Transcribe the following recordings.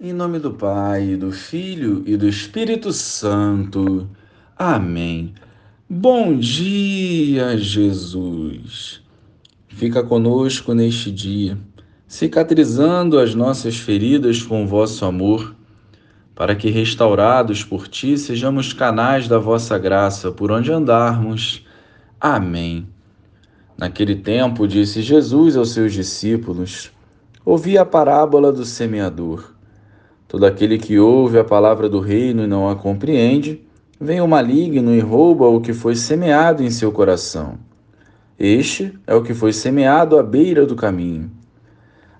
Em nome do Pai, do Filho e do Espírito Santo. Amém. Bom dia, Jesus. Fica conosco neste dia, cicatrizando as nossas feridas com vosso amor, para que, restaurados por ti, sejamos canais da vossa graça por onde andarmos. Amém. Naquele tempo, disse Jesus aos seus discípulos: Ouvi a parábola do semeador. Todo aquele que ouve a palavra do reino e não a compreende, vem o maligno e rouba o que foi semeado em seu coração. Este é o que foi semeado à beira do caminho.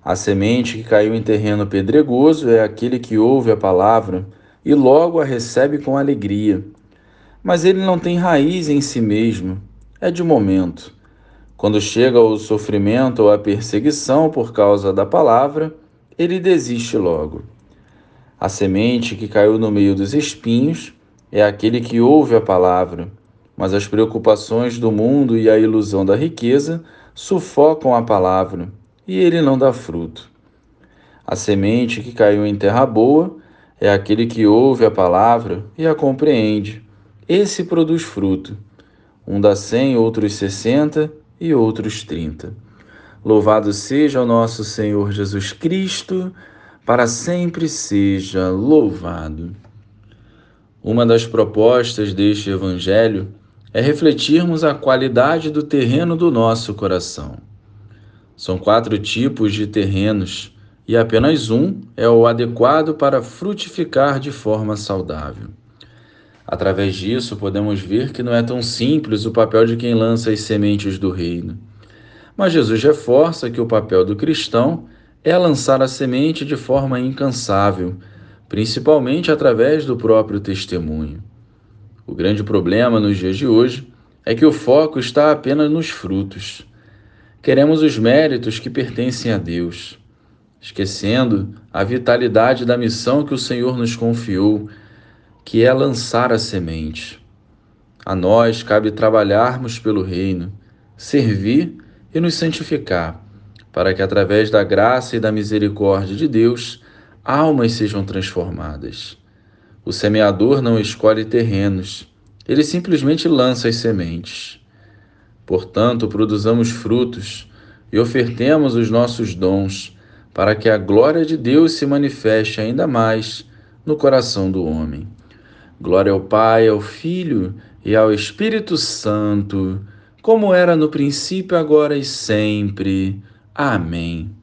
A semente que caiu em terreno pedregoso é aquele que ouve a palavra e logo a recebe com alegria. Mas ele não tem raiz em si mesmo, é de momento. Quando chega o sofrimento ou a perseguição por causa da palavra, ele desiste logo. A semente que caiu no meio dos espinhos é aquele que ouve a palavra, mas as preocupações do mundo e a ilusão da riqueza sufocam a palavra e ele não dá fruto. A semente que caiu em terra boa é aquele que ouve a palavra e a compreende. Esse produz fruto. Um dá cem, outros sessenta e outros trinta. Louvado seja o nosso Senhor Jesus Cristo para sempre seja louvado. Uma das propostas deste Evangelho é refletirmos a qualidade do terreno do nosso coração. São quatro tipos de terrenos e apenas um é o adequado para frutificar de forma saudável. Através disso, podemos ver que não é tão simples o papel de quem lança as sementes do reino. Mas Jesus reforça que o papel do cristão é lançar a semente de forma incansável, principalmente através do próprio testemunho. O grande problema nos dias de hoje é que o foco está apenas nos frutos. Queremos os méritos que pertencem a Deus, esquecendo a vitalidade da missão que o Senhor nos confiou, que é lançar a semente. A nós cabe trabalharmos pelo reino, servir e nos santificar para que através da graça e da misericórdia de Deus, almas sejam transformadas. O semeador não escolhe terrenos, ele simplesmente lança as sementes. Portanto, produzamos frutos e ofertemos os nossos dons, para que a glória de Deus se manifeste ainda mais no coração do homem. Glória ao Pai, ao Filho e ao Espírito Santo, como era no princípio, agora e sempre. Amém.